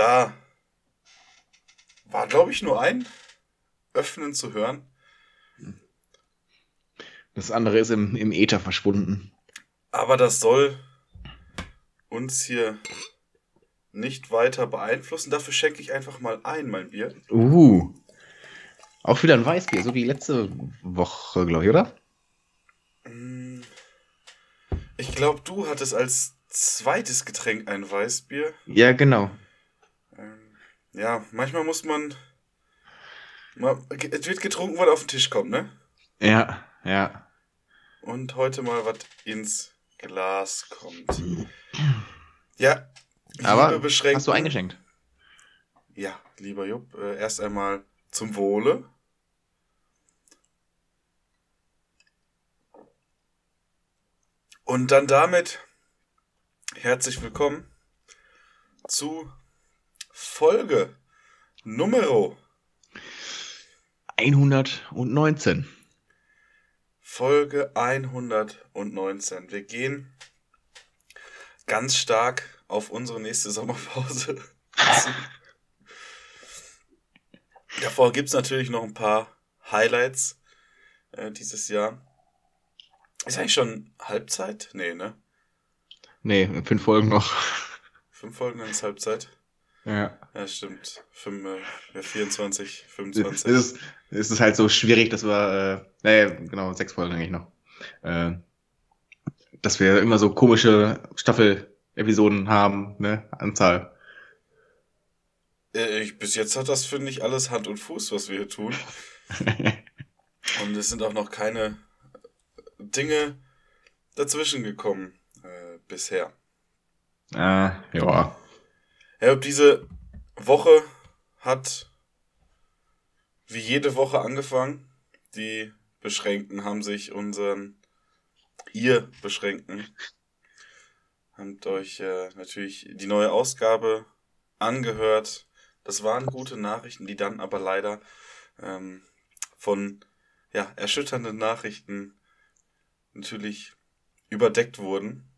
Da war, glaube ich, nur ein Öffnen zu hören. Das andere ist im, im Äther verschwunden. Aber das soll uns hier nicht weiter beeinflussen. Dafür schenke ich einfach mal ein, mein Bier. Uh. Auch wieder ein Weißbier, so wie letzte Woche, glaube ich, oder? Mm, Ich glaube, du hattest als zweites Getränk ein Weißbier. Ja, genau. Ja, manchmal muss man. mal- Es wird getrunken, was auf den Tisch kommt, ne? Ja, ja. Und heute mal was ins Glas kommt. Ja. Aber hast du eingeschenkt? Ja, lieber Jupp, äh, erst einmal zum Wohle. Und dann damit herzlich willkommen zu Folge Numero 119. Folge 119. Wir gehen ganz stark auf unsere nächste Sommerpause. Davor gibt es natürlich noch ein paar Highlights äh, dieses Jahr. Ist eigentlich schon Halbzeit? Nee, ne? Nee, fünf Folgen noch. Fünf Folgen, dann ist Halbzeit. Ja. Ja, stimmt. Fünf, äh, ja, 24, Es 25. ist, es ist halt so schwierig, dass wir, äh, nee, genau, sechs Folgen eigentlich noch. Äh, dass wir immer so komische Staffel-Episoden haben, ne? Anzahl. Äh, ich, bis jetzt hat das, finde ich, alles Hand und Fuß, was wir hier tun. Und es sind auch noch keine Dinge dazwischen gekommen äh, bisher. ah, ja. Ja, diese Woche hat wie jede Woche angefangen. Die Beschränkten haben sich unseren, ihr Beschränkten, habt euch äh, natürlich die neue Ausgabe angehört. Das waren gute Nachrichten, die dann aber leider ähm, von ja, erschütternden Nachrichten natürlich überdeckt wurden.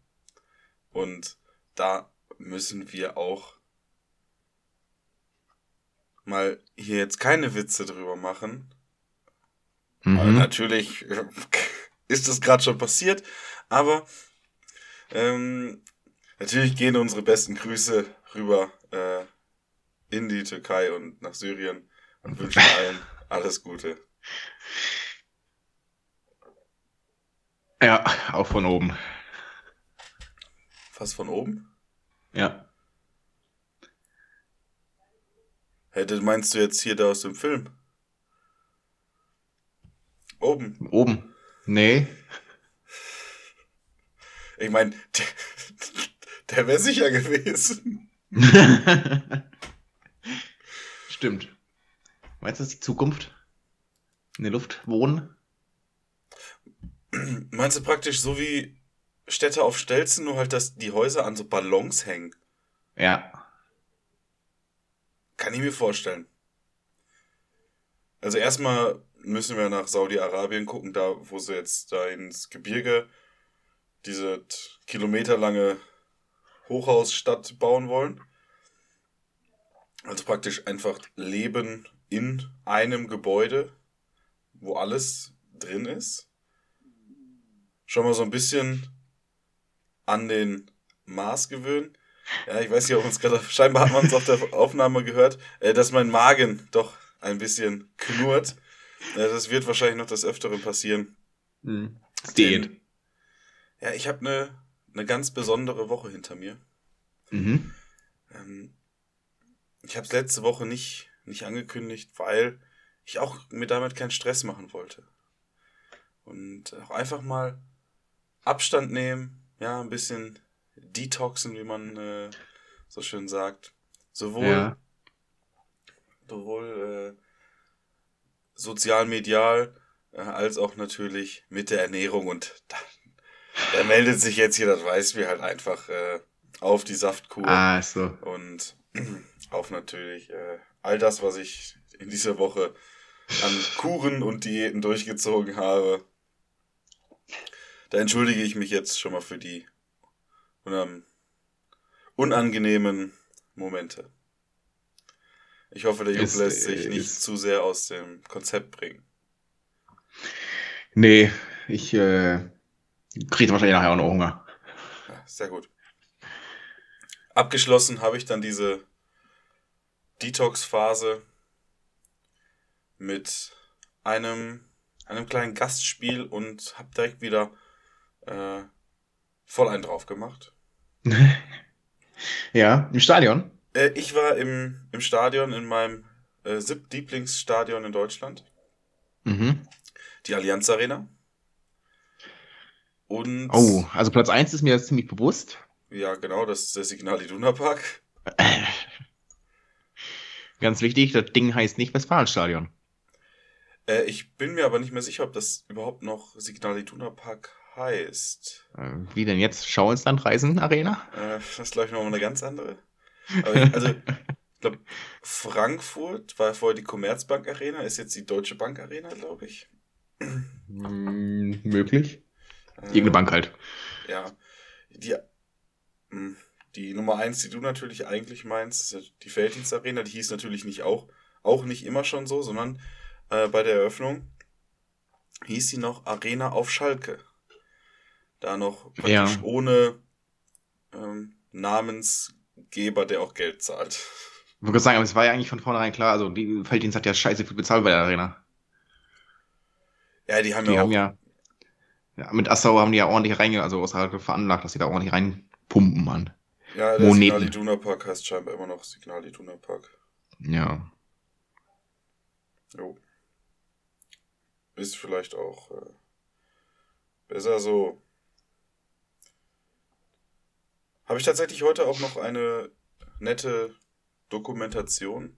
Und da müssen wir auch mal hier jetzt keine Witze drüber machen. Aber Mhm. natürlich äh, ist das gerade schon passiert, aber ähm, natürlich gehen unsere besten Grüße rüber äh, in die Türkei und nach Syrien und wünschen allen alles Gute. Ja, auch von oben. Fast von oben? Ja. Hätte meinst du jetzt hier da aus dem Film? Oben. Oben. Nee. Ich meine, der, der wäre sicher gewesen. Stimmt. Meinst du, das ist die Zukunft? In der Luft wohnen? Meinst du praktisch so wie Städte auf Stelzen, nur halt, dass die Häuser an so Ballons hängen? Ja. Kann ich mir vorstellen. Also erstmal müssen wir nach Saudi-Arabien gucken, da wo sie jetzt da ins Gebirge diese kilometerlange Hochhausstadt bauen wollen. Also praktisch einfach Leben in einem Gebäude, wo alles drin ist. Schon mal so ein bisschen an den Mars gewöhnen. Ja, ich weiß nicht, ob uns gerade, scheinbar hat man es auf der Aufnahme gehört, äh, dass mein Magen doch ein bisschen knurrt. Äh, das wird wahrscheinlich noch des Öfteren passieren. Hm. Denn- Ja, ich habe eine eine ganz besondere Woche hinter mir. Mhm. Ähm, ich habe es letzte Woche nicht, nicht angekündigt, weil ich auch mir damit keinen Stress machen wollte. Und auch einfach mal Abstand nehmen, ja, ein bisschen detoxen, wie man äh, so schön sagt. Sowohl, Ja. sowohl äh, sozial, medial, äh, als auch natürlich mit der Ernährung. Und da, da meldet sich jetzt hier, das weiß wir halt einfach äh, auf die Saftkur. Ah, so. Und auf natürlich äh, all das, was ich in dieser Woche an Kuren und Diäten durchgezogen habe. Da entschuldige ich mich jetzt schon mal für die unam- unangenehmen Momente. Ich hoffe, der Jupp Ist, lässt sich äh, nicht ist- zu sehr aus dem Konzept bringen. Nee, ich äh, kriege wahrscheinlich nachher auch noch Hunger. Ja, sehr gut. Abgeschlossen habe ich dann diese Detox-Phase mit einem, einem kleinen Gastspiel und habe direkt wieder äh, voll einen drauf gemacht. ja, im Stadion. Äh, ich war im, im Stadion, in meinem äh, siebten-Lieblingsstadion in Deutschland, Mhm. die Allianz Arena. Und Oh, also Platz 1 ist mir jetzt ziemlich bewusst. ja, genau, das ist der Signal Iduna Park. Ganz wichtig, das Ding heißt nicht Westfalenstadion. Äh, ich bin mir aber nicht mehr sicher, ob das überhaupt noch Signal Iduna Park heißt. Äh, Wie denn jetzt? Schau ins Land Reisen Arena? Äh, das ist, glaube ich, nochmal eine ganz andere. Aber ich, also, ich glaube, Frankfurt war vorher die Commerzbank Arena, ist jetzt die Deutsche Bank Arena, glaube ich. Hm, möglich. Äh, Irgendeine Bank halt. Ja. Die, mh, die Nummer eins, die du natürlich eigentlich meinst, ist die Felddienst Arena. Die hieß natürlich nicht auch, auch nicht immer schon so, sondern äh, bei der Eröffnung hieß sie noch Arena auf Schalke. Da noch praktisch Ja. ohne ähm, Namensgeber, der auch Geld zahlt. Ich gerade sagen, aber es war ja eigentlich von vornherein klar, also die Felddienst hat ja scheiße viel bezahlt bei der Arena. Ja, die haben Die ja auch haben ja, ja, mit Assau haben die ja ordentlich reinge, also außerhalb veranlagt, dass die da ordentlich reinpumpen, Mann. Ja, der Moneten. Signal Iduna Park heißt scheinbar immer noch Signal Iduna Park. Ja. Jo. Ist vielleicht auch äh, besser so. Habe ich tatsächlich heute auch noch eine nette Dokumentation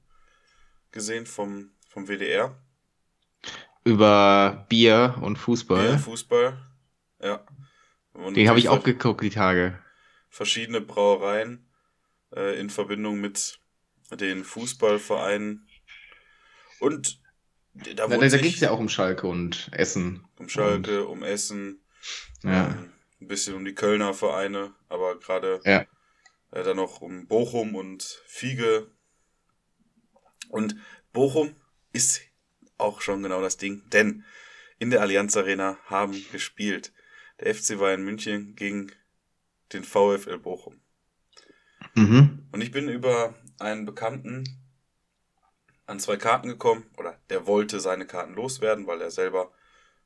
gesehen vom, vom WDR. Über Bier und Fußball. Fußball. Ja. Und Den habe ich auch geguckt, die Tage. verschiedene Brauereien äh, in Verbindung mit den Fußballvereinen. Und da wurde da, ging es ja auch um Schalke und Essen. um Schalke, um Essen, Ja. ähm, ein bisschen um die Kölner Vereine, aber gerade Ja. äh, dann noch um Bochum und Fiege. Und Bochum ist auch schon genau das Ding, denn in der Allianz Arena haben gespielt der FC Bayern München gegen den VfL Bochum. Mhm. Und ich bin über einen Bekannten an zwei Karten gekommen, oder der wollte seine Karten loswerden, weil er selber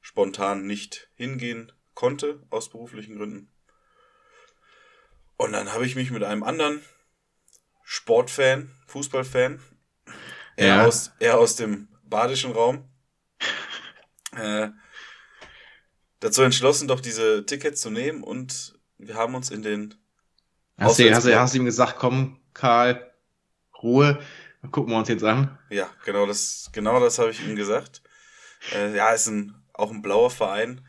spontan nicht hingehen konnte, aus beruflichen Gründen. Und dann habe ich mich mit einem anderen Sportfan, Fußballfan, er, Ja. aus, er aus dem badischen Raum, äh, dazu entschlossen, doch diese Tickets zu nehmen und wir haben uns in den Hast, du, hast, du, hast du ihm gesagt, komm, Karl, Ruhe, gucken wir uns jetzt an. Ja, genau das, genau das habe ich ihm gesagt. Äh, ja, ist ein, auch ein blauer Verein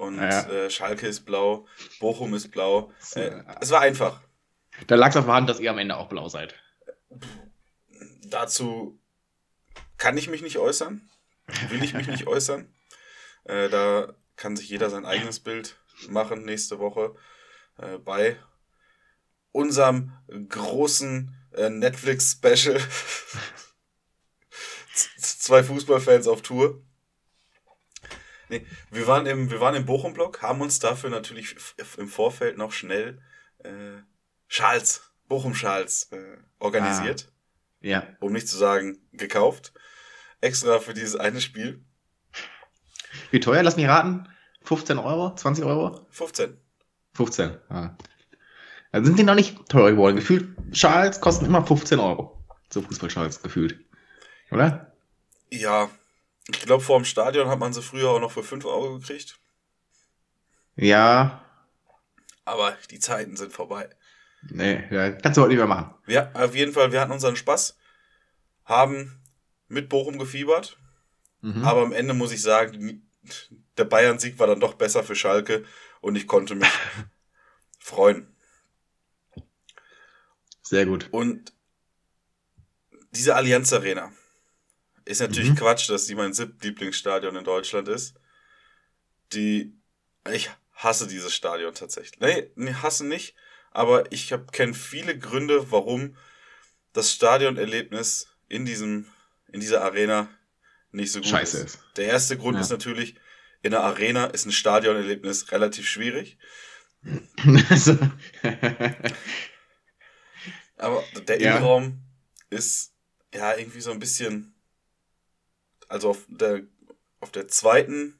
und Ja. äh, Schalke ist blau, Bochum ist blau. Äh, es war einfach. Da lag es auf der Hand, dass ihr am Ende auch blau seid. Dazu kann ich mich nicht äußern, will ich mich nicht äußern. Äh, da kann sich jeder sein eigenes Bild machen nächste Woche äh, bei unserem großen äh, Netflix-Special. Zwei Fußballfans auf Tour. Nee, wir waren im, wir waren im Bochum-Block, haben uns dafür natürlich im Vorfeld noch schnell äh, Schals, Bochum-Schals äh, organisiert Ja. um nicht zu sagen gekauft, extra für dieses eine Spiel. Wie teuer? Lass mich raten. 15 Euro? 20 Euro? 15. 15. Ah. Dann sind die noch nicht teurer geworden. Gefühlt, Schals kosten immer 15 Euro. So Fußballschals gefühlt. Oder? Ja, ich glaube, vor dem Stadion hat man sie früher auch noch für 5 Euro gekriegt. Ja. Aber die Zeiten sind vorbei. Nee, ja, kannst du heute nicht mehr machen. Wir, auf jeden Fall, wir hatten unseren Spaß, haben mit Bochum gefiebert, Mhm. aber am Ende muss ich sagen, der Bayern-Sieg war dann doch besser für Schalke und ich konnte mich freuen. Sehr gut. Und diese Allianz Arena ist natürlich Mhm. Quatsch, dass die mein siebtlieblingsstadion in Deutschland ist. Die, ich hasse dieses Stadion tatsächlich. Nee, nee hasse nicht, aber ich kenne viele Gründe, warum das Stadionerlebnis in diesem, in dieser Arena nicht so gut Scheiße ist. ist. Der erste Grund Ja. ist natürlich, in der Arena ist ein Stadionerlebnis relativ schwierig. Aber der Ja. Innenraum ist ja irgendwie so ein bisschen, also auf der, auf der zweiten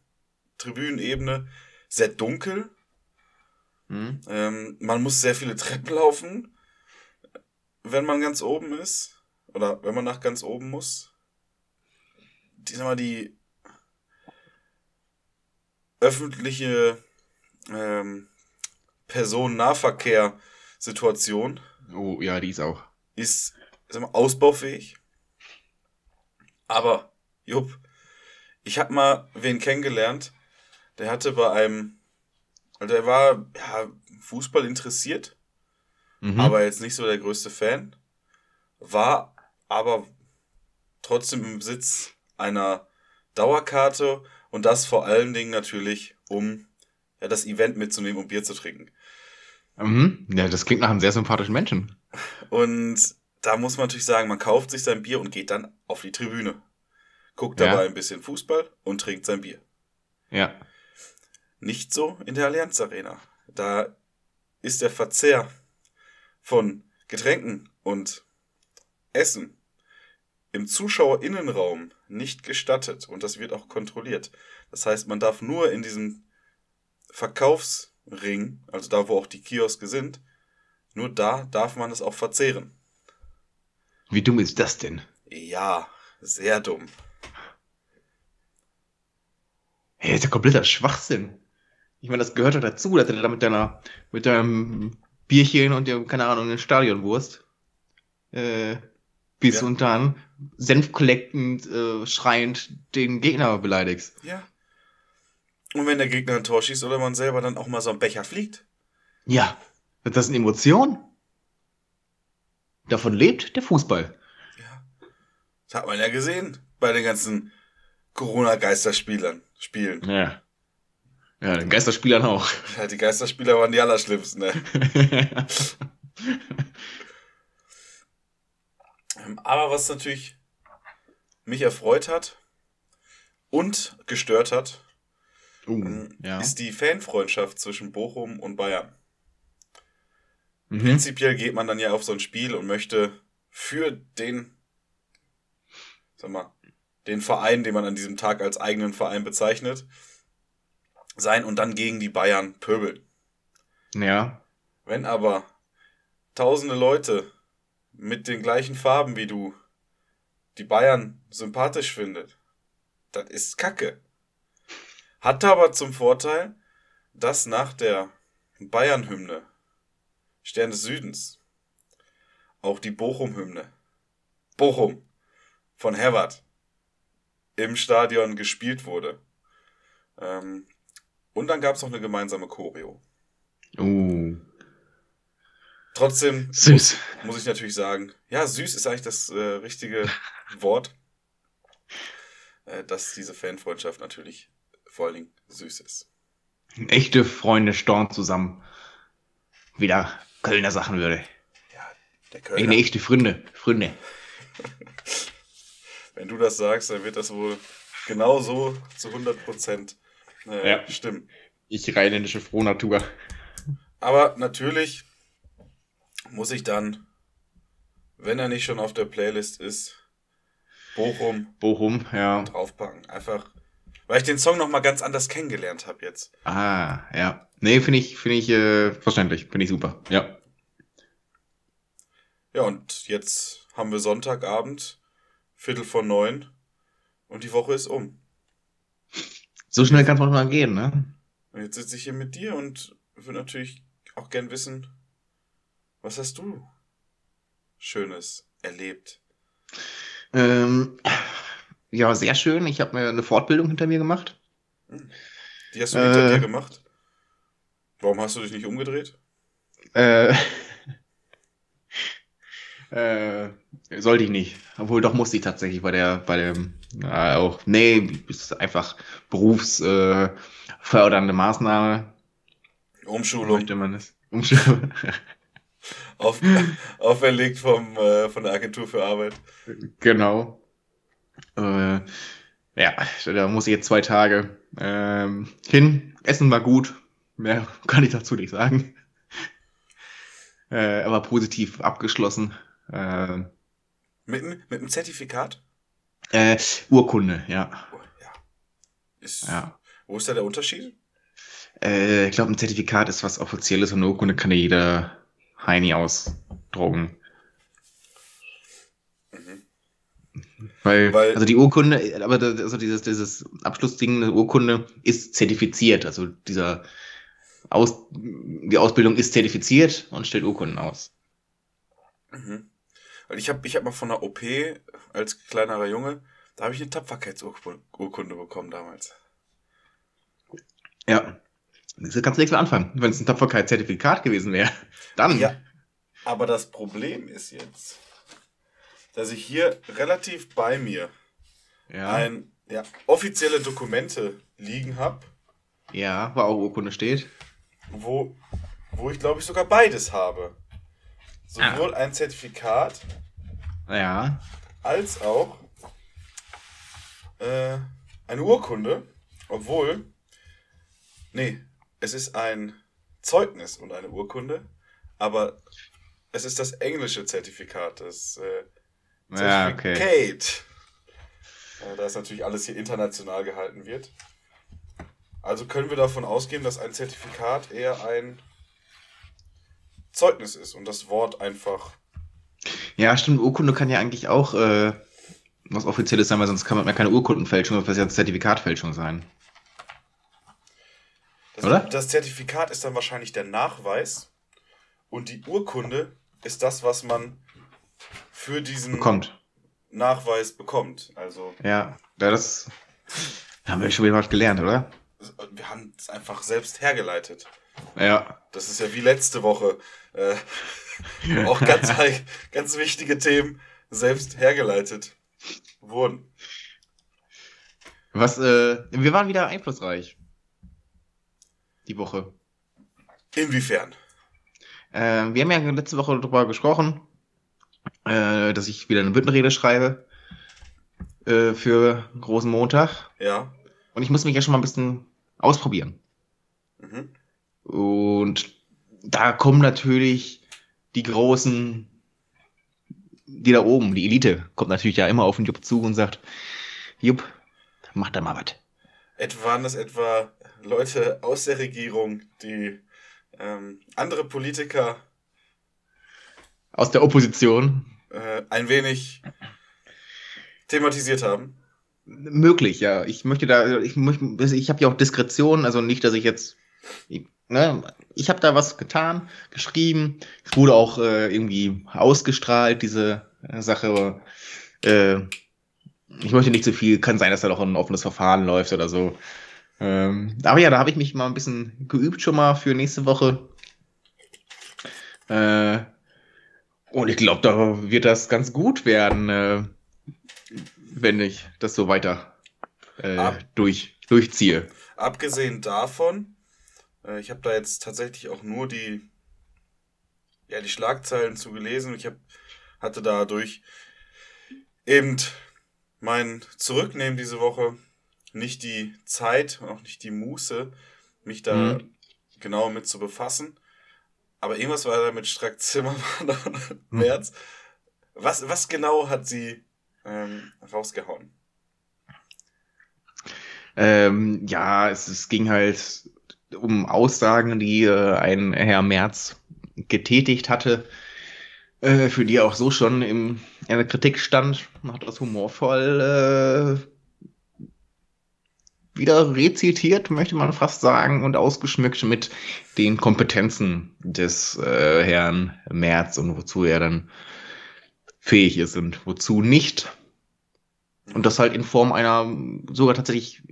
Tribünenebene sehr dunkel. Hm? Ähm, man muss sehr viele Treppen laufen, wenn man ganz oben ist. Oder wenn man nach ganz oben muss. Die, sag mal, die öffentliche ähm, Personennahverkehr-Situation Oh, ja, die ist auch. ist sag mal, ausbaufähig. Aber, Jupp, ich hab mal wen kennengelernt, der hatte bei einem, also der war ja, Fußball interessiert, Mhm. aber jetzt nicht so der größte Fan, war aber trotzdem im Besitz einer Dauerkarte und das vor allen Dingen natürlich, um ja, das Event mitzunehmen, um Bier zu trinken. Mhm. Ja, das klingt nach einem sehr sympathischen Menschen. Und da muss man natürlich sagen, man kauft sich sein Bier und geht dann auf die Tribüne. Guckt Ja. dabei ein bisschen Fußball und trinkt sein Bier. Ja. Nicht so in der Allianz Arena. Da ist der Verzehr von Getränken und Essen im Zuschauerinnenraum nicht gestattet und das wird auch kontrolliert. Das heißt, man darf nur in diesem Verkaufsring, also da, wo auch die Kioske sind, nur da darf man es auch verzehren. Wie dumm ist das denn? Ja, sehr dumm. Hey, das ist ja kompletter Schwachsinn. Ich meine, das gehört doch dazu, dass du da mit deiner, mit deinem Bierchen und der, keine Ahnung, eine Stadionwurst, äh, bis Ja. und dann senfkollektend, äh, schreiend den Gegner beleidigst. Ja. Und wenn der Gegner ein Tor schießt oder man selber dann auch mal so ein Becher fliegt. Ja, das sind Emotionen. Davon lebt der Fußball. Ja. Das hat man ja gesehen bei den ganzen Corona-Geisterspielern. Spielen. Ja. Ja, den Geisterspielern auch. Ja, die Geisterspieler waren die allerschlimmsten, ne? Aber was natürlich mich erfreut hat und gestört hat, uh, ja. ist die Fanfreundschaft zwischen Bochum und Bayern. Mhm. Prinzipiell geht man dann ja auf so ein Spiel und möchte für den, sag mal, den Verein, den man an diesem Tag als eigenen Verein bezeichnet, sein und dann gegen die Bayern pöbeln. Ja. Wenn aber tausende Leute mit den gleichen Farben wie du die Bayern sympathisch findet, das ist Kacke. Hat aber zum Vorteil, dass nach der Bayern-Hymne Stern des Südens auch die Bochum-Hymne Bochum von Herbert im Stadion gespielt wurde. Ähm, und dann gab es noch eine gemeinsame Choreo. Uh, Trotzdem süß. muss ich natürlich sagen, ja, süß ist eigentlich das äh, richtige Wort, äh, dass diese Fanfreundschaft natürlich vor allen Dingen süß ist. Echte Freunde storn zusammen. Wieder Kölner Sachen würde. Der Eine Kölner, echte Freunde. Freunde. wenn du das sagst, dann wird das wohl genau so zu 100 Prozent äh, Ja. stimmen. Ich rheinländische Frohnatur. Aber natürlich muss ich dann, wenn er nicht schon auf der Playlist ist, Bochum Bochum, ja. draufpacken. Einfach, weil ich den Song nochmal ganz anders kennengelernt habe jetzt. Ah, ja. Nee, finde ich, finde ich äh, verständlich. Finde ich super. Ja. Ja, und jetzt haben wir Sonntagabend, Viertel vor neun und die Woche ist um. So schnell kann es manchmal gehen, ne? Und jetzt sitze ich hier mit dir und würde natürlich auch gern wissen, Was hast du Schönes erlebt? Ähm, ja, sehr schön. Ich habe mir eine Fortbildung hinter mir gemacht. Die hast du hinter Äh. dir gemacht? Warum hast du dich nicht umgedreht? Äh, äh, sollte ich nicht. Obwohl, doch musste ich tatsächlich bei der, bei dem, äh, auch, nee, ist einfach berufsfördernde äh, Maßnahme, Umschulung möchte man es. Umschulung. auf, auferlegt vom, äh, von der Agentur für Arbeit. genau. Äh, ja, da muss ich jetzt zwei Tage ähm, hin. Essen war gut. Mehr kann ich dazu nicht sagen. Äh, aber positiv abgeschlossen. Äh, Mit, mit einem Zertifikat? äh, Urkunde, ja. Oh, ja. Ist, ja. Wo ist da der Unterschied? Äh, ich glaube, ein Zertifikat ist was Offizielles und eine Urkunde kann ja jeder Heini ausdrucken. Weil, Weil- also die Urkunde, aber da- also dieses, dieses Abschlussding, eine Urkunde ist zertifiziert. Also dieser Aus, die Ausbildung ist zertifiziert und stellt Urkunden aus. Mhm. Weil ich habe ich hab mal von der OP als kleinerer Junge, da habe ich eine Tapferkeitsurkunde bekommen damals. Ja. Das kannst du nichts mehr anfangen. Wenn es ein Tapferkeitszertifikat gewesen wäre, dann. Ja. Aber das Problem ist jetzt, dass ich hier relativ bei mir ja. ein ja, offizielle Dokumente liegen habe, ja, wo auch Urkunde steht. wo, wo ich glaube ich sogar beides habe. Sowohl ein Zertifikat Ja. als auch äh, eine Urkunde, obwohl, nee, es ist ein Zeugnis und eine Urkunde, aber es ist das englische Zertifikat, das äh, Ja, okay. Äh, da ist natürlich alles hier international gehalten wird. Also können wir davon ausgehen, dass ein Zertifikat eher ein Zeugnis ist und das Wort einfach Ja, stimmt. Urkunde kann ja eigentlich auch äh, was Offizielles sein, weil sonst kann man ja keine Urkundenfälschung, wird ja Zertifikatfälschung sein. Das, Oder? das Zertifikat ist dann wahrscheinlich der Nachweis und die Urkunde ist das, was man für diesen Bekommt. Nachweis bekommt. Also Ja, ja das haben wir schon wieder was gelernt, oder? wir haben es einfach selbst hergeleitet. Ja. Das ist ja wie letzte Woche. Äh, wo auch ganz, ganz wichtige Themen selbst hergeleitet wurden. Was, äh, wir waren wieder einflussreich. Die Woche. Inwiefern? Äh, wir haben ja letzte Woche darüber gesprochen, äh, dass ich wieder eine Büttenrede schreibe äh, für großen Montag. Ja. Und ich muss mich ja schon mal ein bisschen ausprobieren. Mhm. Und da kommen natürlich die großen, die da oben, die Elite, kommt natürlich ja immer auf den Jupp zu und sagt, Jupp, mach da mal was. Etwa waren das etwa Leute aus der Regierung, die ähm, andere Politiker Aus der Opposition. äh, ein wenig thematisiert haben. Möglich, ja. Ich möchte da, ich, möchte- ich habe ja auch Diskretion, also nicht, dass ich jetzt, ich, ne, ich habe da was getan, geschrieben, es wurde auch äh, irgendwie ausgestrahlt, diese äh, Sache. Äh, ich möchte nicht zu viel, kann sein, dass da noch ein offenes Verfahren läuft oder so. Ähm, aber ja, da habe ich mich mal ein bisschen geübt schon mal für nächste Woche. Äh, und ich glaube, da wird das ganz gut werden. Äh, wenn ich das so weiter äh, Ab- durch, durchziehe. Abgesehen davon, äh, ich habe da jetzt tatsächlich auch nur die, ja, die Schlagzeilen zu gelesen. Ich hab, hatte dadurch eben mein Zurücknehmen diese Woche nicht die Zeit und auch nicht die Muße, mich da Mhm. genau mit zu befassen. Aber irgendwas war da mit Strack Zimmermann und Merz. Was, was genau hat sie ähm, rausgehauen? Ähm, ja, es, es ging halt um Aussagen, die äh, ein Herr Merz getätigt hatte, äh, für die er auch so schon im, in der Kritik stand, hat das humorvoll äh, wieder rezitiert, möchte man fast sagen, und ausgeschmückt mit den Kompetenzen des äh, Herrn Merz und wozu er dann fähig ist und wozu nicht. Und das halt in Form einer sogar tatsächlich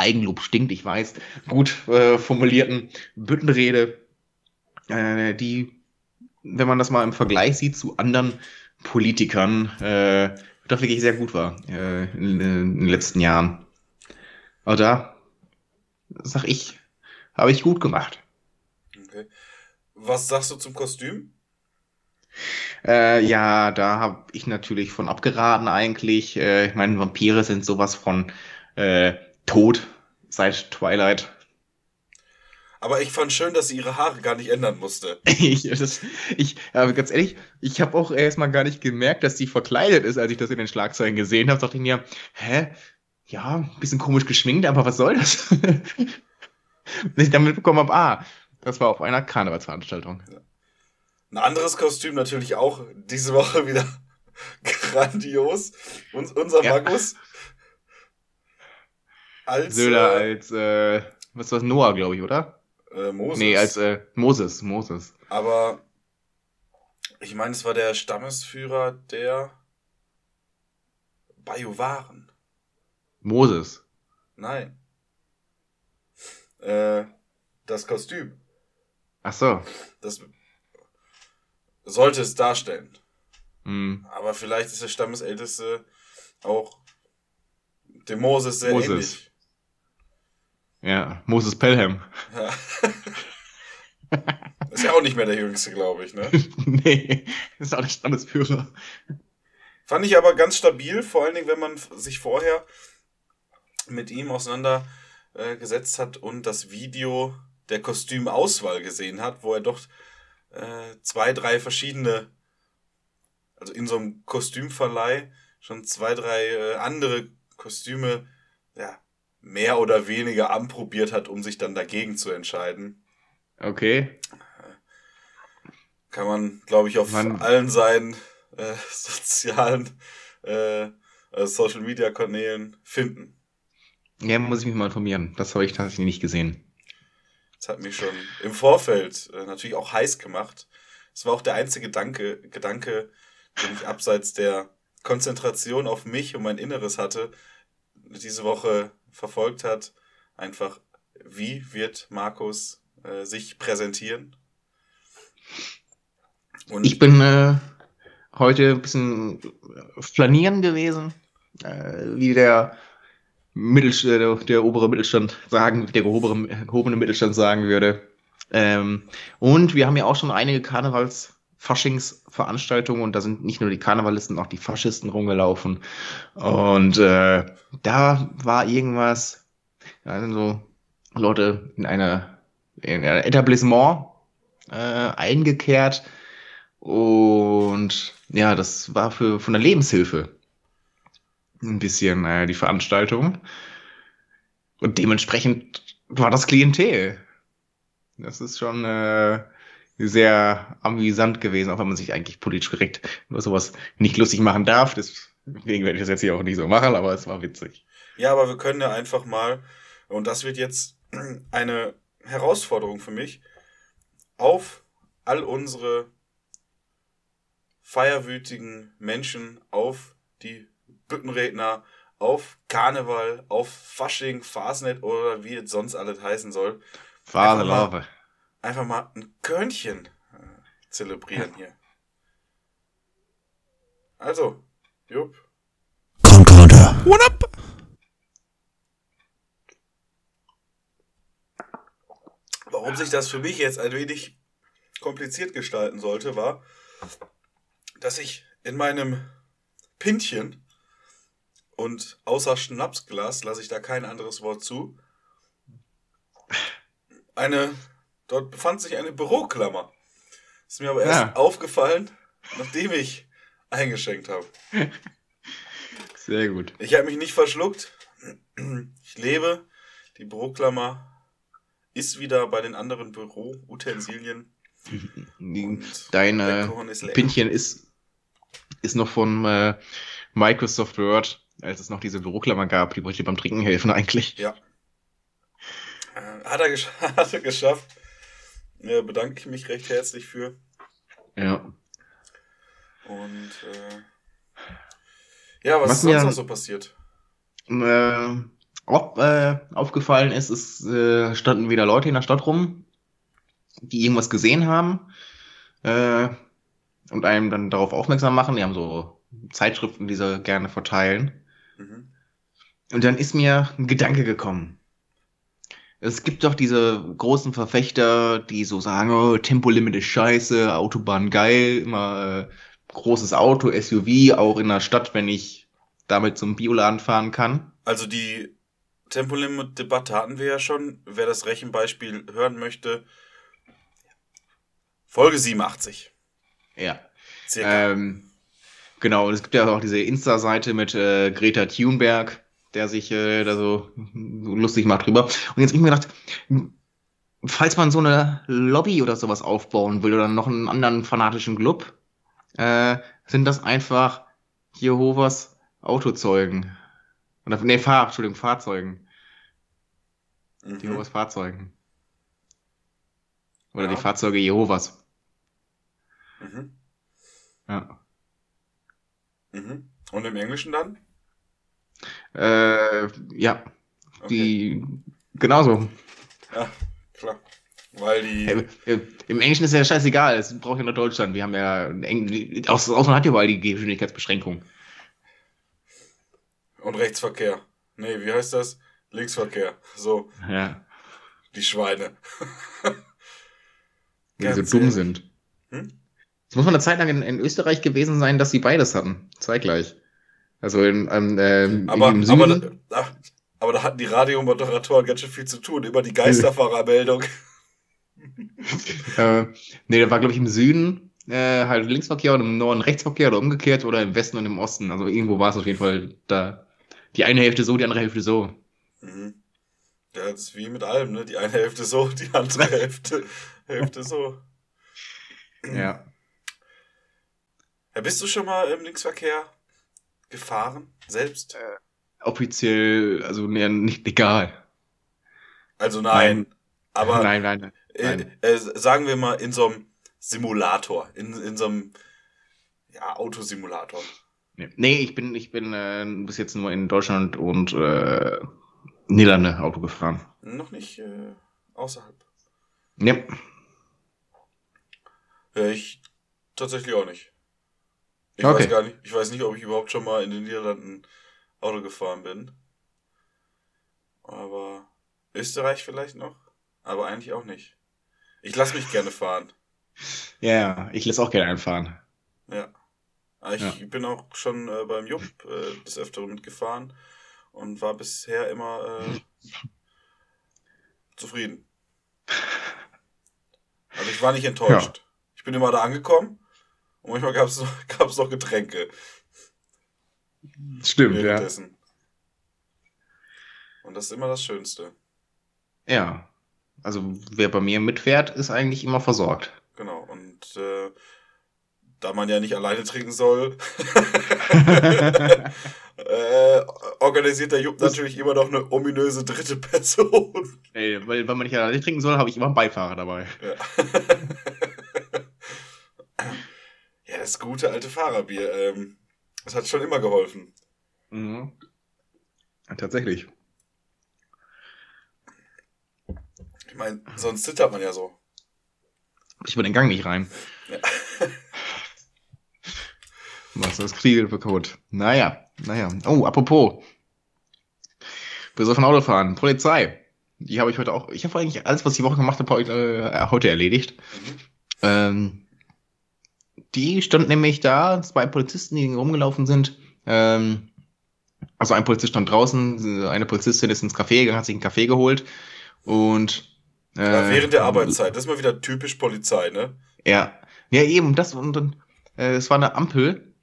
Eigenlob stinkt, ich weiß, gut äh, formulierten Büttenrede, äh, die, wenn man das mal im Vergleich sieht zu anderen Politikern, äh, doch wirklich sehr gut war äh, in, in den letzten Jahren. Aber da, sag ich, habe ich gut gemacht. Okay. Was sagst du zum Kostüm? Äh, ja, da habe ich natürlich von abgeraten eigentlich. Äh, ich meine, Vampire sind sowas von äh, tot seit Twilight. Aber ich fand schön, dass sie ihre Haare gar nicht ändern musste. ich, das, ich, aber ganz ehrlich, ich habe auch erstmal gar nicht gemerkt, dass sie verkleidet ist, als ich das in den Schlagzeilen gesehen habe. Dachte ich mir, hä? Ja, ein bisschen komisch geschminkt, aber was soll das? Bis ich dann mitbekommen habe, ah, das war auf einer Karnevalsveranstaltung. Ein anderes Kostüm natürlich auch diese Woche wieder grandios. Uns, unser Ja. Magus. Als Söder äh, als, äh, was war Noah, glaube ich, oder? äh, Moses. Nee, als äh, Moses, Moses. Aber ich meine, es war der Stammesführer der Bajuwaren. Moses. Nein. Äh, das Kostüm. Ach so. Das sollte es darstellen. Hm. Aber vielleicht ist der Stammesälteste auch dem Moses sehr Moses. ähnlich. Ja, Moses Pelham. Ja. ist ja auch nicht mehr der Jüngste, glaube ich. Ne? nee, ist auch der Stammesführer. Fand ich aber ganz stabil, vor allen Dingen, wenn man sich vorher mit ihm auseinandergesetzt äh, hat und das Video der Kostümauswahl gesehen hat, wo er doch äh, zwei, drei verschiedene, also in so einem Kostümverleih schon zwei, drei äh, andere Kostüme, ja, mehr oder weniger anprobiert hat, um sich dann dagegen zu entscheiden. Okay. Kann man, glaube ich, auf Man- allen seinen äh, sozialen äh, äh, Social Media Kanälen finden. Ja, muss ich mich mal informieren. Das habe ich tatsächlich nicht gesehen. Das hat mich schon im Vorfeld äh, natürlich auch heiß gemacht. Es war auch der einzige Gedanke, Gedanke, den ich abseits der Konzentration auf mich und mein Inneres hatte, diese Woche verfolgt hat. Einfach, wie wird Markus äh, sich präsentieren? Und Ich bin äh, heute ein bisschen flanieren gewesen, äh, wie der, Mittel, äh, der, der obere Mittelstand sagen, der gehobene, Mittelstand sagen würde. Ähm, und wir haben ja auch schon einige Karnevals-Faschingsveranstaltungen und da sind nicht nur die Karnevalisten, auch die Faschisten rumgelaufen. Und äh, da war irgendwas, also Leute in einer in ein Etablissement äh, eingekehrt und ja, das war für von der Lebenshilfe ein bisschen äh, die Veranstaltung. Und dementsprechend war das Klientel. Das ist schon äh, sehr amüsant gewesen, auch wenn man sich eigentlich politisch korrekt über sowas nicht lustig machen darf. Deswegen werde ich das jetzt hier auch nicht so machen, aber es war witzig. Ja, aber wir können ja einfach mal, und das wird jetzt eine Herausforderung für mich, auf all unsere feierwütigen Menschen, auf die Büttenredner, auf Karneval, auf Fasching, Fasnet oder wie es sonst alles heißen soll, Phase Einfach mal- ein Körnchen äh, zelebrieren hier. Also, Jupp. What up? Warum sich das für mich jetzt ein wenig kompliziert gestalten sollte, war, dass ich in meinem Pintchen und außer Schnapsglas lasse ich da kein anderes Wort zu, eine, dort befand sich eine Büroklammer. Ist mir aber erst Ja. aufgefallen, nachdem ich eingeschenkt habe. Sehr gut. Ich habe mich nicht verschluckt. Ich lebe. Die Büroklammer ist wieder bei den anderen Büroutensilien. Und Dein der Kuchen ist. Pinchen ist, ist noch von äh, Microsoft Word als es noch diese Büroklammer gab, die wollte dir beim Trinken helfen eigentlich. Ja. Äh, hat, er hat er geschafft. Ja, bedanke ich mich recht herzlich für. Ja. Und äh, ja, was, Was ist sonst noch so passiert? Äh, auch äh, aufgefallen ist, es äh, standen wieder Leute in der Stadt rum, die irgendwas gesehen haben äh, und einem dann darauf aufmerksam machen. Die haben so Zeitschriften, die sie gerne verteilen. Mhm. Und dann ist mir ein Gedanke gekommen. Es gibt doch diese großen Verfechter, die so sagen, oh, Tempolimit ist scheiße, Autobahn geil, immer äh, großes Auto, SUV, auch in der Stadt, wenn ich damit zum Bioladen fahren kann. Also die Tempolimit-Debatte hatten wir ja schon. Wer das Rechenbeispiel hören möchte, Folge 87. Ja. Circa. Ähm, genau, und es gibt ja auch diese Insta-Seite mit äh, Greta Thunberg, der sich äh, da so, so lustig macht drüber. Und jetzt hab ich mir gedacht, falls man so eine Lobby oder sowas aufbauen will oder noch einen anderen fanatischen Club, äh, sind das einfach Jehovas Autozeugen. Oder, nee, Fahr, Entschuldigung, Fahrzeugen. Mhm. Jehovas Fahrzeugen. Oder Ja. die Fahrzeuge Jehovas. Mhm. Ja. Mhm. Und im Englischen dann? Äh, ja, Okay. die genauso. Ja, klar. Weil die. Äh, Im Englischen ist ja scheißegal, es braucht ja nur Deutschland. Wir haben ja Eng aus, Ausland hat ja überall die Geschwindigkeitsbeschränkung. Und Rechtsverkehr. Nee, wie heißt das? Linksverkehr. So, Ja, die Schweine. die so Ganz dumm sind. Hm? Es muss man eine Zeit lang in, in Österreich gewesen sein, dass sie beides hatten. Zeitgleich. Also in, ähm, ähm, Aber, im aber, Süden. da, ach, aber da hatten die Radiomoderatoren ganz schön viel zu tun. Immer die Geisterfahrermeldung. Äh, nee, da war, glaube ich, im Süden äh, halt Linksverkehr und im Norden Rechtsverkehr oder umgekehrt oder im Westen und im Osten. Also irgendwo war es auf jeden Fall da. Die eine Hälfte so, die andere Hälfte so. Mhm. Ja, das ist wie mit allem, ne? Die eine Hälfte so, die andere Hälfte, Hälfte so. Ja. Ja, bist du schon mal im Linksverkehr gefahren? Selbst? Offiziell, also nee, nicht egal. Also nein. Aber nein, nein, nein. äh, nein. äh, sagen wir mal in so einem Simulator, in, in so einem ja, Autosimulator. Nee, nee ich bin, ich bin äh, bis jetzt nur in Deutschland und äh, Niederlande Auto gefahren. Noch nicht äh, außerhalb. Ja. Ja, ich tatsächlich auch nicht. Ich Okay. weiß gar nicht, ich weiß nicht, ob ich überhaupt schon mal in den Niederlanden Auto gefahren bin. Aber Österreich vielleicht noch, aber eigentlich auch nicht. Ich lasse mich gerne fahren. Ja, ich lasse auch gerne einfahren. Ja. Aber Ich Ja. bin auch schon äh, beim Jupp äh, des Öfteren mitgefahren und war bisher immer äh, zufrieden. Also ich war nicht enttäuscht. Ich bin immer da angekommen und manchmal gab es noch, gab's noch Getränke Stimmt, ja. währenddessen. Und das ist immer das Schönste. Ja. Also wer bei mir mitfährt, ist eigentlich immer versorgt. Genau. Und äh, da man ja nicht alleine trinken soll, äh, organisiert der Jupp natürlich immer noch eine ominöse dritte Person. Ey, weil, weil man nicht alleine trinken soll, habe ich immer einen Beifahrer dabei. Ja. Das gute alte Fahrerbier. Ähm, das hat schon immer geholfen. Mhm. Tatsächlich. Ich meine, sonst zittert man ja so. Ich über den Gang nicht rein. Ja. Was das Kriegel für Code? Naja, naja. Oh, apropos. Besoffen Autofahren. Polizei. Die habe ich heute auch. Ich habe eigentlich alles, was ich die Woche gemacht habe, heute, äh, heute erledigt. Mhm. Ähm, die stand nämlich da, zwei Polizisten, die rumgelaufen sind. Ähm, also ein Polizist stand draußen, eine Polizistin ist ins Café gegangen, hat sich einen Kaffee geholt und äh, Ja, während der Arbeitszeit. Das ist mal wieder typisch Polizei, ne? Ja, ja eben das und dann äh, es war eine Ampel,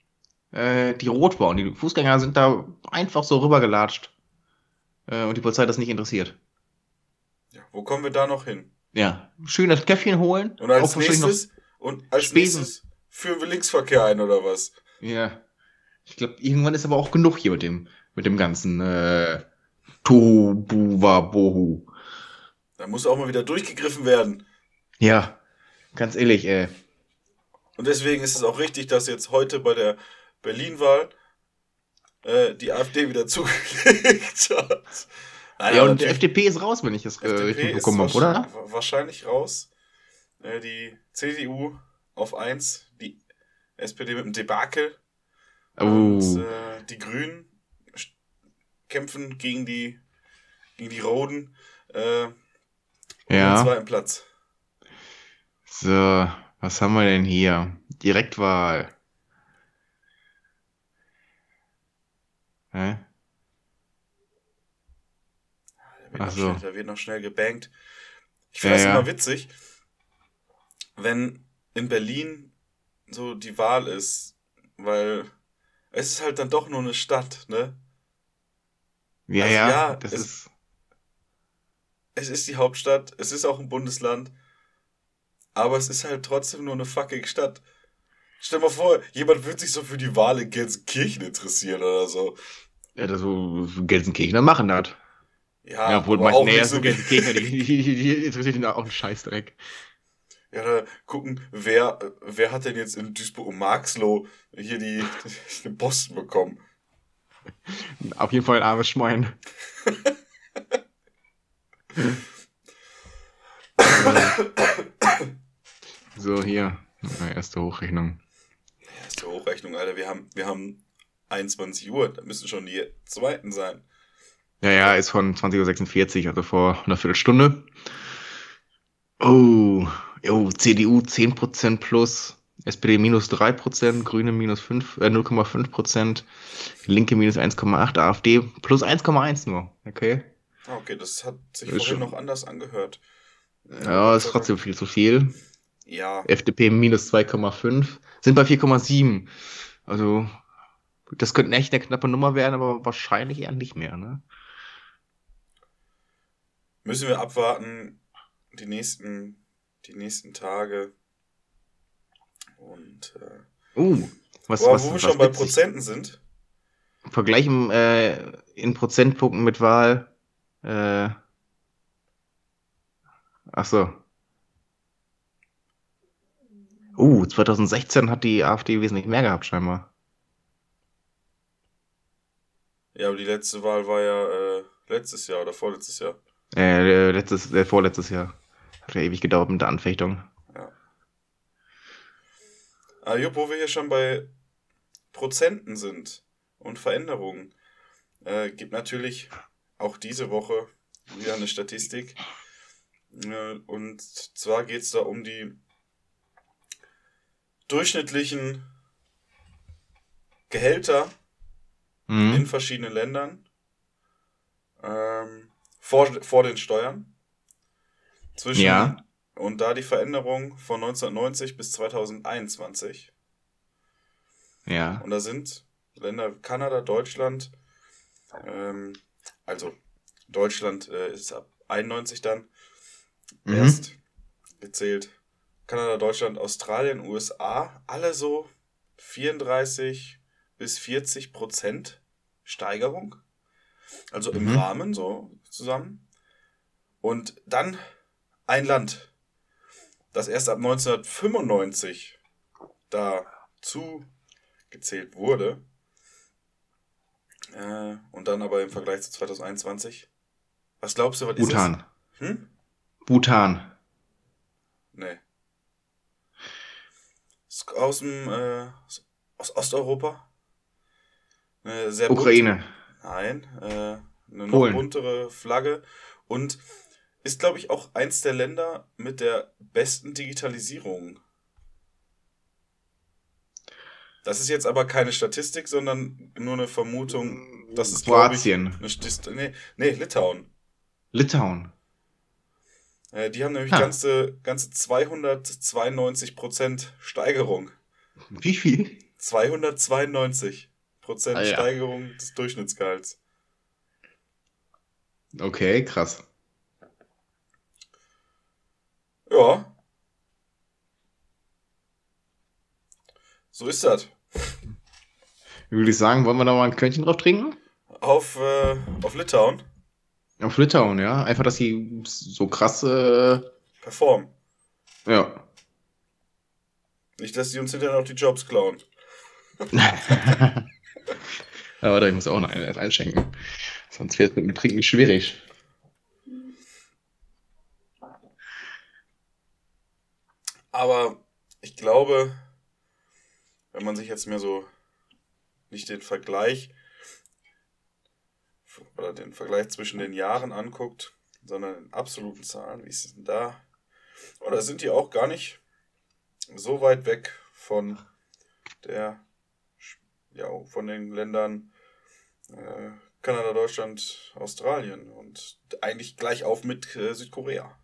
äh, die rot war und die Fußgänger sind da einfach so rübergelatscht äh, und die Polizei hat das nicht interessiert. Ja, wo kommen wir da noch hin? Ja, schön das Käffchen holen. Und als nächstes, und als Spesen. nächstes führen wir Linksverkehr ein, oder was? Ja, Ich glaube, irgendwann ist aber auch genug hier mit dem, mit dem ganzen äh, Tohu Bohu. Da muss auch mal wieder durchgegriffen werden. Ja, ganz ehrlich, ey. Und deswegen ist es auch richtig, dass jetzt heute bei der Berlin-Wahl äh, die AfD wieder zugelegt hat. Nein, Ja, und die FDP ist raus, wenn ich das äh, richtig bekommen habe, oder? wahrsch- Wahrscheinlich raus. Äh, die CDU auf 1, die SPD mit dem Debakel Oh, und äh, die Grünen kämpfen gegen die, gegen die Roden äh, ja. zweiten Platz. So, was haben wir denn hier? Direktwahl. Hä? Da wird, so. schnell, da wird noch schnell gebankt. Ich finde Ja, das ja. immer witzig, wenn in Berlin so die Wahl ist, weil es ist halt dann doch nur eine Stadt, ne? Ja, Also ja, ja, das es- ist. Es ist die Hauptstadt, es ist auch ein Bundesland, aber es ist halt trotzdem nur eine fucking Stadt. Stell mal vor, jemand würde sich so für die Wahl in Gelsenkirchen interessieren oder so. Ja, das so, Gelsenkirchener machen das. Ja, Ja, obwohl aber manche, auch nee, so Gelsenkirchener, die, die, die, die interessiert ihn auch einen Scheißdreck. Ja, da gucken, wer, wer hat denn jetzt in Duisburg und Marxloh hier die, den Posten bekommen? Auf jeden Fall ein armes Schwein. so, hier. Erste Hochrechnung. Erste Hochrechnung, Alter. Wir haben, wir haben 21 Uhr. Da müssen schon die zweiten sein. Ja, ja, ist von 20.46 Uhr, also vor einer Viertelstunde. Oh, jo, CDU 10% plus, SPD minus 3%, Grüne minus 5, äh, 0,5%, Linke minus 1,8, AfD plus 1,1 nur. Okay. Ah, Okay, das hat sich Ist vorhin schon- noch anders angehört. Ja, ist trotzdem viel zu viel. Ja, FDP minus 2,5, sind bei 4,7. Also, das könnte echt eine knappe Nummer werden, aber wahrscheinlich eher nicht mehr, ne? müssen wir abwarten. Die nächsten, die nächsten Tage. Und, äh, Uh, was, aber was, wo wir was schon bei Prozenten sind. Vergleichen äh, in Prozentpunkten mit Wahl. Äh, ach so. Uh, 2016 hat die AfD wesentlich mehr gehabt, scheinbar. Ja, aber die letzte Wahl war ja äh, letztes Jahr oder vorletztes Jahr. Äh, letztes, äh, vorletztes Jahr. Hat ja ewig gedauert mit der Anfechtung. Ah, Jupp, wo wir hier schon bei Prozenten sind und Veränderungen, äh, gibt natürlich auch diese Woche wieder eine Statistik. Äh, und zwar geht es da um die durchschnittlichen Gehälter in Mhm. verschiedenen Ländern ähm, vor, vor den Steuern. Zwischen, Ja. Und da die Veränderung von 1990 bis 2021. Ja. Und da sind Länder Kanada, Deutschland, ähm, also Deutschland äh, ist ab 91 dann Mhm. erst gezählt. Kanada, Deutschland, Australien, USA, alle so 34 bis 40 Prozent Steigerung. Also im Mhm. Rahmen so zusammen. Und dann ein Land, das erst ab 1995 dazu gezählt wurde. Äh, und dann aber im Vergleich zu 2021. Was glaubst du, was Bhutan. ist es? Hm? Bhutan. Nee. Aus dem äh, aus Osteuropa. Eine sehr Ukraine. Nein, äh, eine noch Polen. buntere Flagge und ist, glaube ich, auch eins der Länder mit der besten Digitalisierung. Das ist jetzt aber keine Statistik, sondern nur eine Vermutung. Das ist, glaube ich, Kroatien. Stist nee, nee, Litauen. Litauen. Äh, die haben nämlich Ah. ganze, ganze 292% Steigerung. Wie viel? 292% Ah, ja. Steigerung des Durchschnittsgehalts. Okay, krass. Ja. So ist das. Würde ich sagen, wollen wir da mal ein Körnchen drauf trinken? Auf, äh, auf Litauen. Auf Litauen, ja. Einfach, dass sie so krass, äh, Perform. ja. Nicht, dass die uns hinterher noch die Jobs klauen. Aber warte, ich muss auch noch einen einschenken. Sonst wird es mit dem Trinken schwierig. Aber ich glaube, wenn man sich jetzt mehr so nicht den Vergleich oder den Vergleich zwischen den Jahren anguckt, sondern in absoluten Zahlen, wie ist es denn da? Oder sind die auch gar nicht so weit weg von der, ja, von den Ländern äh, Kanada, Deutschland, Australien und eigentlich gleich auf mit äh, Südkorea.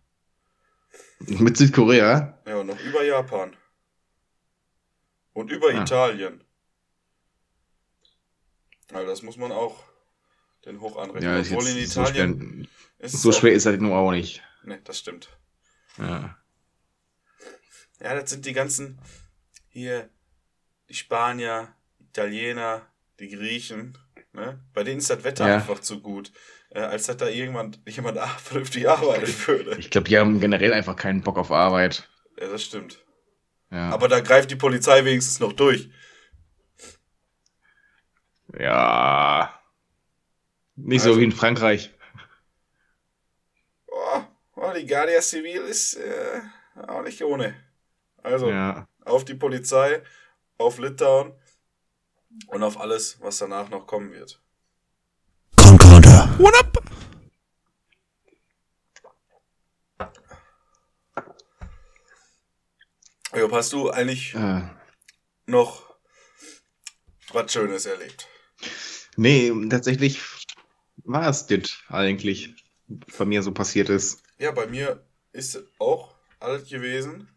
Mit Südkorea? Ja, und noch über Japan. Und über Ah. Italien. Also das muss man auch den hoch anrechnen. Ja, Obwohl in so schwer, Italien ist es so schwer ist das nun auch nicht. Ne, das stimmt. Ja. Ja, das sind die ganzen hier, die Spanier, Italiener, die Griechen. Ne? Bei denen ist das Wetter Ja. einfach zu gut, als dass da irgendjemand, jemand vernünftig arbeiten würde. Ich glaube, die haben generell einfach keinen Bock auf Arbeit. Ja, das stimmt. Ja. Aber da greift die Polizei wenigstens noch durch. ja. Nicht so Also- wie in Frankreich. Oh, oh, die Guardia Civil ist äh, auch nicht ohne. Also Ja. auf die Polizei, auf Litauen und auf alles, was danach noch kommen wird. Concorder. What up? Job, hast du eigentlich Äh, noch was Schönes erlebt? nee, tatsächlich war es das eigentlich, was bei mir so passiert ist. Ja, bei mir ist es auch alt gewesen.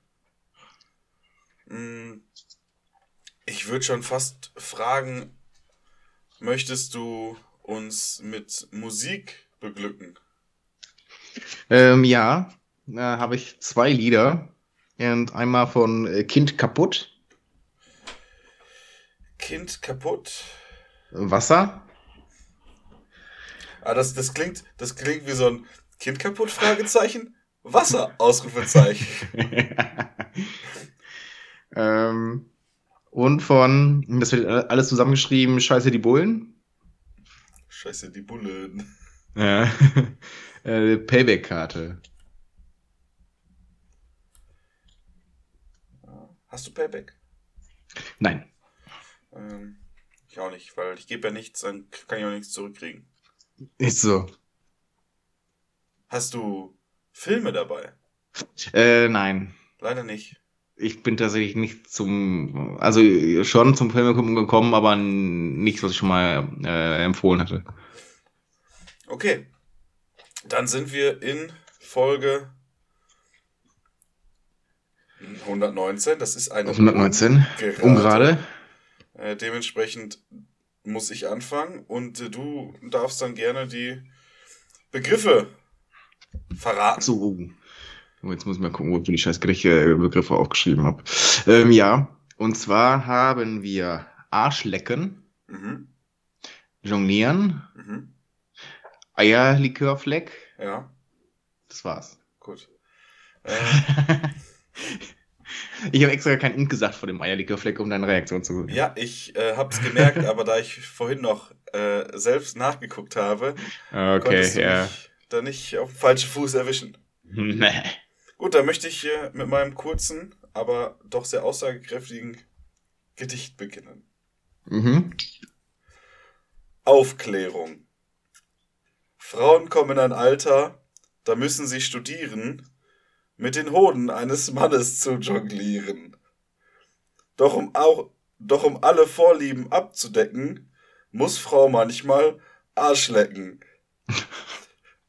Hm, Ich würde schon fast fragen, möchtest du uns mit Musik beglücken? Ähm, ja, da habe ich zwei Lieder. Und einmal von äh, Kind kaputt, Kind kaputt? Wasser. Ah, das, das klingt, das klingt wie so ein Kind kaputt? Fragezeichen. Wasser, Ausrufezeichen. ähm, und von, das wird alles zusammengeschrieben, Scheiße die Bullen. Scheiße, die Bullen. Ja. äh, Payback-Karte. Hast du Payback? Nein. Ähm, ich auch nicht, weil ich gebe ja nichts, dann kann ich auch nichts zurückkriegen. Ist so. Hast du Filme dabei? Äh, nein. Leider nicht. Ich bin tatsächlich nicht zum, also schon zum Film gekommen, aber nichts, was ich schon mal äh, empfohlen hatte. Okay. Dann sind wir in Folge 119. Das ist eine 119. Ungerade. Ungerade. Äh, dementsprechend muss ich anfangen und äh, du darfst dann gerne die Begriffe verraten. So. Jetzt muss ich mal gucken, wo ich die scheiß Grieche- Begriffe aufgeschrieben habe. Ähm, ja. Und zwar haben wir Arschlecken, Mhm. Jonglieren, Mhm. Eierlikörfleck. Ja, Das war's. gut. Äh, Ich habe extra kein Und gesagt vor dem Eierlikörfleck, um deine Reaktion zu. ja, ich äh, hab's gemerkt, aber da ich vorhin noch äh, selbst nachgeguckt habe, Okay, konntest du ja. mich da nicht auf den falschen Fuß erwischen. Nee. Gut, dann möchte ich äh, mit meinem kurzen, aber doch sehr aussagekräftigen Gedicht beginnen. Mhm. Aufklärung. Frauen kommen in ein Alter, da müssen sie studieren, mit den Hoden eines Mannes zu jonglieren. Doch um, auch, doch um alle Vorlieben abzudecken, muss Frau manchmal Arsch lecken.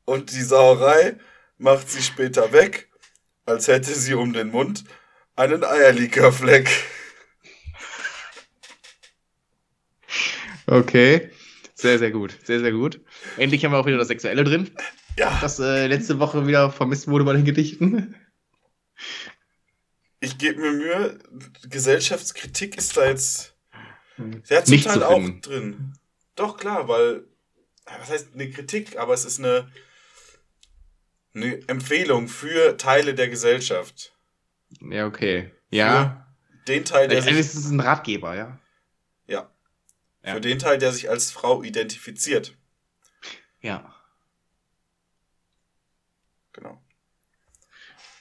Und die Sauerei macht sie später weg, als hätte sie um den Mund einen Eierlikörfleck. Okay. Sehr, sehr gut. Sehr, sehr gut. Endlich haben wir auch wieder das Sexuelle drin, Ja, das äh, letzte Woche wieder vermisst wurde bei den Gedichten. ich gebe mir Mühe. Gesellschaftskritik ist da jetzt Der hat zum Nicht Teil zu auch drin. Doch, klar, weil, was heißt eine Kritik, aber es ist eine, eine Empfehlung für Teile der Gesellschaft. Ja, okay. Ja. Für den Teil, der Also, sich, es ist ein Ratgeber, ja. ja, Ja. für den Teil, der sich als Frau identifiziert. Ja. Genau.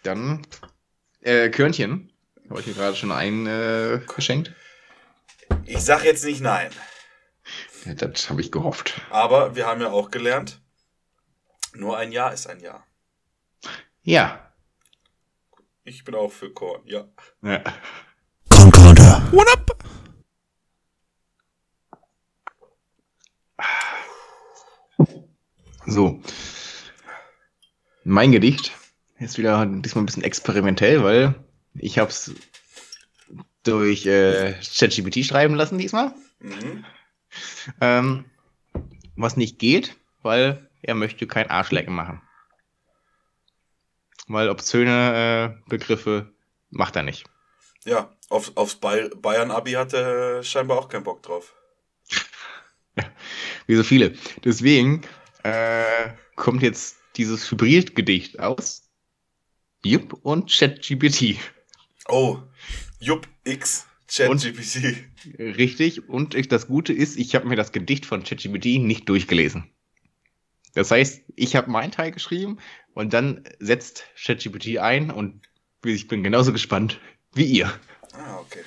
Dann, äh, Körnchen. Habe ich mir gerade schon ein äh, geschenkt. Ich sag jetzt nicht nein, Ja, das habe ich gehofft. aber wir haben ja auch gelernt, nur ein Ja ist ein Ja. Ja. Ich bin auch für Korn, ja. ja. Concorder. So. Mein Gedicht ist wieder diesmal ein bisschen experimentell, weil ich habe es durch äh, ChatGPT schreiben lassen diesmal. Mhm. Ähm, was nicht geht, weil er möchte kein Arschlecken machen. Weil obszöne äh, Begriffe macht er nicht. Ja, auf, aufs Bay- Bayern-Abi hatte er scheinbar auch keinen Bock drauf. Wie so viele. Deswegen äh, kommt jetzt dieses Hybrid-Gedicht aus. Jupp und ChatGPT. Oh, Jupp X ChatGPT. Richtig. Und ich, das Gute ist, ich habe mir das Gedicht von ChatGPT nicht durchgelesen. Das heißt, ich habe meinen Teil geschrieben und dann setzt ChatGPT ein und ich bin genauso gespannt wie ihr. Ah, okay.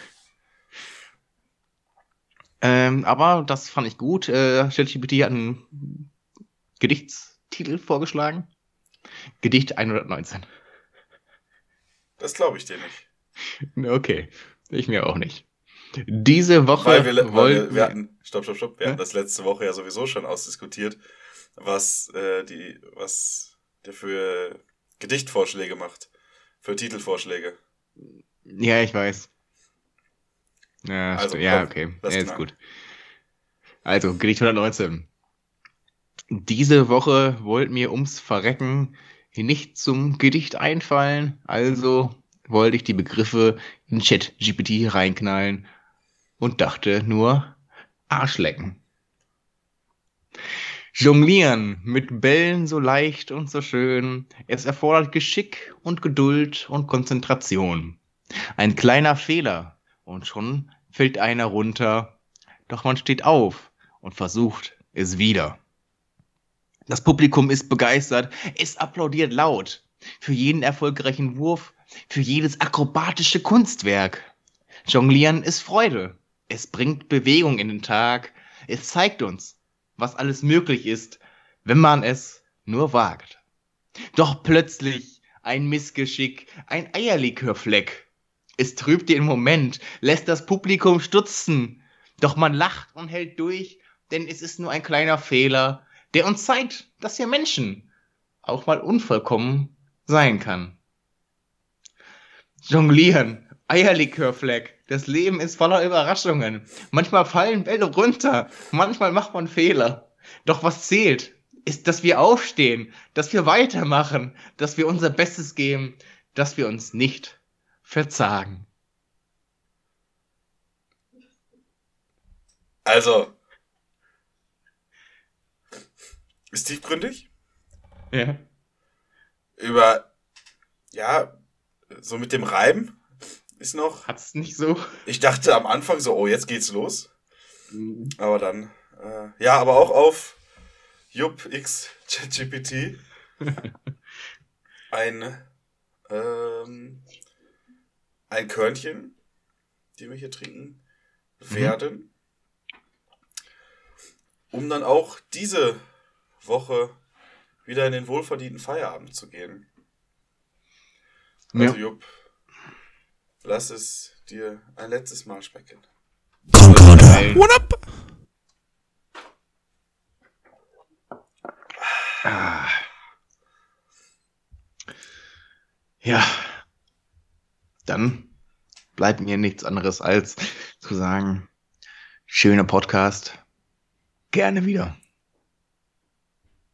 Ähm, aber das fand ich gut. Äh, ChatGPT hat einen Gedichtstitel vorgeschlagen. Gedicht 119. Das glaube ich dir nicht. Okay, ich mir auch nicht. Diese Woche Weil wir, weil wir, wir hatten, stopp, stopp, stopp, wir Ja? hatten das letzte Woche ja sowieso schon ausdiskutiert, was äh, die, was der für Gedichtvorschläge macht, für Titelvorschläge. Ja, ich weiß. Ja, Also, ja komm, okay. Ja, ist gut. Also, Gedicht 119. Diese Woche wollt mir ums Verrecken nicht zum Gedicht einfallen, also wollte ich die Begriffe in Chat-GPT reinknallen und dachte nur Arschlecken. Jonglieren mit Bällen so leicht und so schön, es erfordert Geschick und Geduld und Konzentration. Ein kleiner Fehler und schon fällt einer runter, doch man steht auf und versucht es wieder. Das Publikum ist begeistert, es applaudiert laut. Für jeden erfolgreichen Wurf, für jedes akrobatische Kunstwerk. Jonglieren ist Freude. Es bringt Bewegung in den Tag. Es zeigt uns, was alles möglich ist, wenn man es nur wagt. Doch plötzlich ein Missgeschick, ein Eierlikörfleck. Es trübt den Moment, lässt das Publikum stutzen. Doch man lacht und hält durch, denn es ist nur ein kleiner Fehler, der uns zeigt, dass wir Menschen auch mal unvollkommen sein kann. Jonglieren, Eierlikörfleck. Das Leben ist voller Überraschungen. Manchmal fallen Bälle runter, manchmal macht man Fehler. Doch was zählt, ist, dass wir aufstehen, dass wir weitermachen, dass wir unser Bestes geben, dass wir uns nicht verzagen. Also, ist tiefgründig? Ja. Über, ja, so mit dem Reim ist noch, Hat's nicht so? ich dachte am Anfang so, oh, jetzt geht's los. Aber dann, äh, ja, aber auch auf Jupp X ChatGPT ein, ähm, ein Körnchen, die wir hier trinken werden, um dann auch diese Woche wieder in den wohlverdienten Feierabend zu gehen. Also Ja. Jupp, lass es dir ein letztes Mal schmecken. Concorder. What up? Ah. Ja. Dann bleibt mir nichts anderes als zu sagen, schöner Podcast. Gerne wieder.